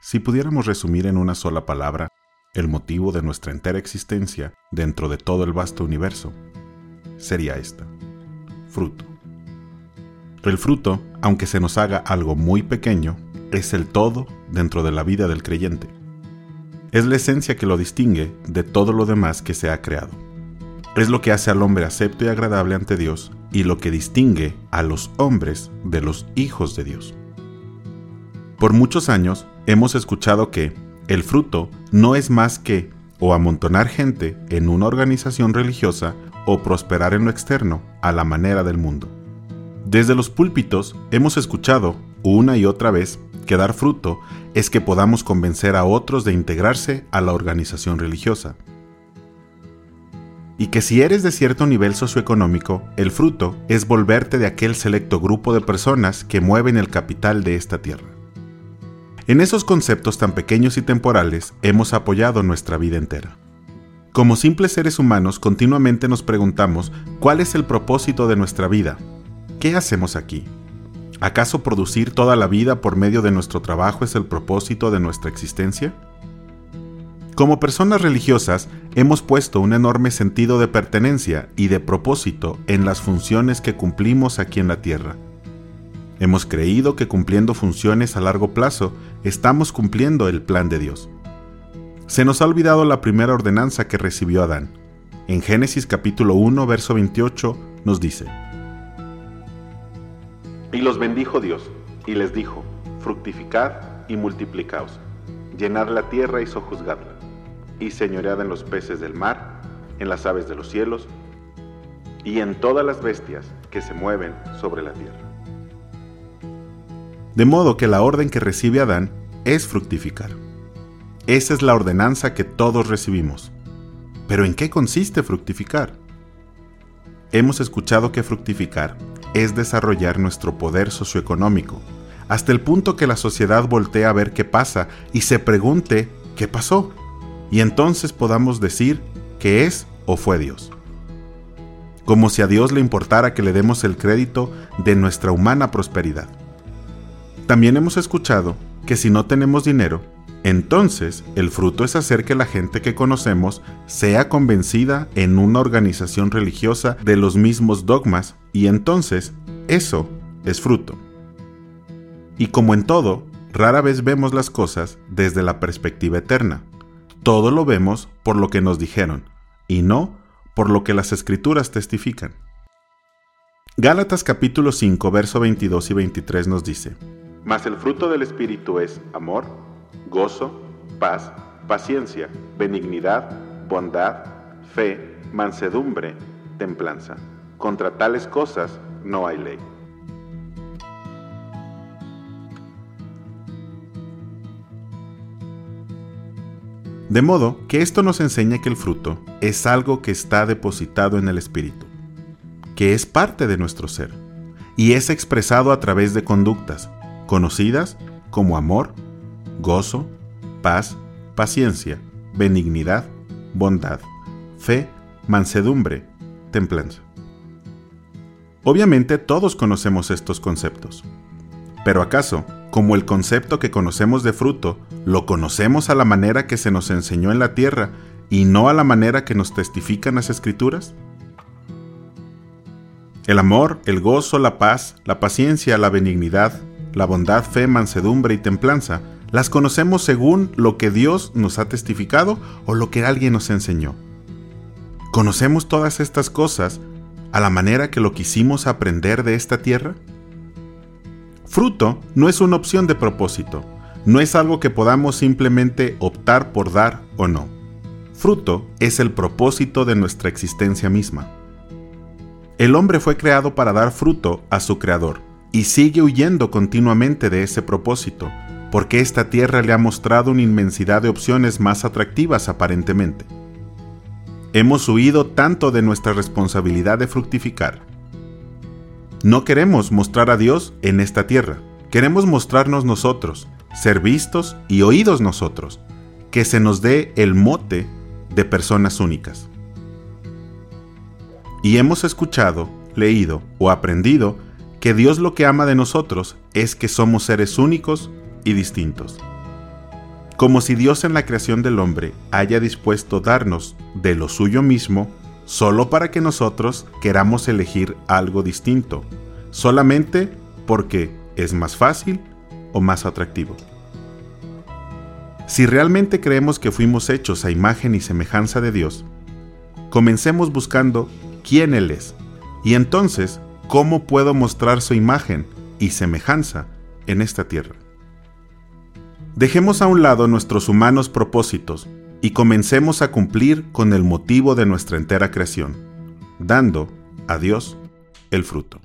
Si pudiéramos resumir en una sola palabra el motivo de nuestra entera existencia dentro de todo el vasto universo, sería esta. Fruto. El fruto, aunque se nos haga algo muy pequeño, es el todo dentro de la vida del creyente. Es la esencia que lo distingue de todo lo demás que se ha creado. Es lo que hace al hombre acepto y agradable ante Dios y lo que distingue a los hombres de los hijos de Dios. Por muchos años hemos escuchado que el fruto no es más que o amontonar gente en una organización religiosa o prosperar en lo externo a la manera del mundo. Desde los púlpitos hemos escuchado una y otra vez que dar fruto es que podamos convencer a otros de integrarse a la organización religiosa. Y que si eres de cierto nivel socioeconómico, el fruto es volverte de aquel selecto grupo de personas que mueven el capital de esta tierra. En esos conceptos tan pequeños y temporales hemos apoyado nuestra vida entera. Como simples seres humanos continuamente nos preguntamos cuál es el propósito de nuestra vida. ¿Qué hacemos aquí? ¿Acaso producir toda la vida por medio de nuestro trabajo es el propósito de nuestra existencia? Como personas religiosas, hemos puesto un enorme sentido de pertenencia y de propósito en las funciones que cumplimos aquí en la Tierra. Hemos creído que cumpliendo funciones a largo plazo, estamos cumpliendo el plan de Dios. Se nos ha olvidado la primera ordenanza que recibió Adán. En Génesis capítulo 1, verso 28 nos dice, y los bendijo Dios, y les dijo, fructificad y multiplicaos, llenad la tierra y sojuzgadla, y señoread en los peces del mar, en las aves de los cielos, y en todas las bestias que se mueven sobre la tierra. De modo que la orden que recibe Adán es fructificar. Esa es la ordenanza que todos recibimos. Pero ¿en qué consiste fructificar? Hemos escuchado que fructificar es desarrollar nuestro poder socioeconómico, hasta el punto que la sociedad voltee a ver qué pasa y se pregunte qué pasó, y entonces podamos decir que es o fue Dios. Como si a Dios le importara que le demos el crédito de nuestra humana prosperidad. También hemos escuchado que si no tenemos dinero, entonces, el fruto es hacer que la gente que conocemos sea convencida en una organización religiosa de los mismos dogmas y entonces eso es fruto. Y como en todo, rara vez vemos las cosas desde la perspectiva eterna. Todo lo vemos por lo que nos dijeron y no por lo que las escrituras testifican. Gálatas capítulo 5, verso 22 y 23 nos dice, Mas el fruto del Espíritu es amor, gozo, paz, paciencia, benignidad, bondad, fe, mansedumbre, templanza. Contra tales cosas no hay ley. De modo que esto nos enseña que el fruto es algo que está depositado en el Espíritu, que es parte de nuestro ser, y es expresado a través de conductas, conocidas como amor, gozo, paz, paciencia, benignidad, bondad, fe, mansedumbre, templanza. Obviamente todos conocemos estos conceptos. Pero ¿acaso, como el concepto que conocemos de fruto, lo conocemos a la manera que se nos enseñó en la tierra y no a la manera que nos testifican las escrituras? El amor, el gozo, la paz, la paciencia, la benignidad, la bondad, fe, mansedumbre y templanza ¿Las conocemos según lo que Dios nos ha testificado o lo que alguien nos enseñó? ¿Conocemos todas estas cosas a la manera que lo quisimos aprender de esta tierra? Fruto no es una opción de propósito, no es algo que podamos simplemente optar por dar o no. Fruto es el propósito de nuestra existencia misma. El hombre fue creado para dar fruto a su creador y sigue huyendo continuamente de ese propósito porque esta tierra le ha mostrado una inmensidad de opciones más atractivas aparentemente. Hemos huido tanto de nuestra responsabilidad de fructificar. No queremos mostrar a Dios en esta tierra, queremos mostrarnos nosotros, ser vistos y oídos nosotros, que se nos dé el mote de personas únicas. Y hemos escuchado, leído o aprendido que Dios lo que ama de nosotros es que somos seres únicos y distintos. como si Dios en la creación del hombre haya dispuesto darnos de lo suyo mismo solo para que nosotros queramos elegir algo distinto, solamente porque es más fácil o más atractivo. Si realmente creemos que fuimos hechos a imagen y semejanza de Dios, comencemos buscando quién Él es y entonces cómo puedo mostrar su imagen y semejanza en esta tierra. Dejemos a un lado nuestros humanos propósitos y comencemos a cumplir con el motivo de nuestra entera creación, dando a Dios el fruto.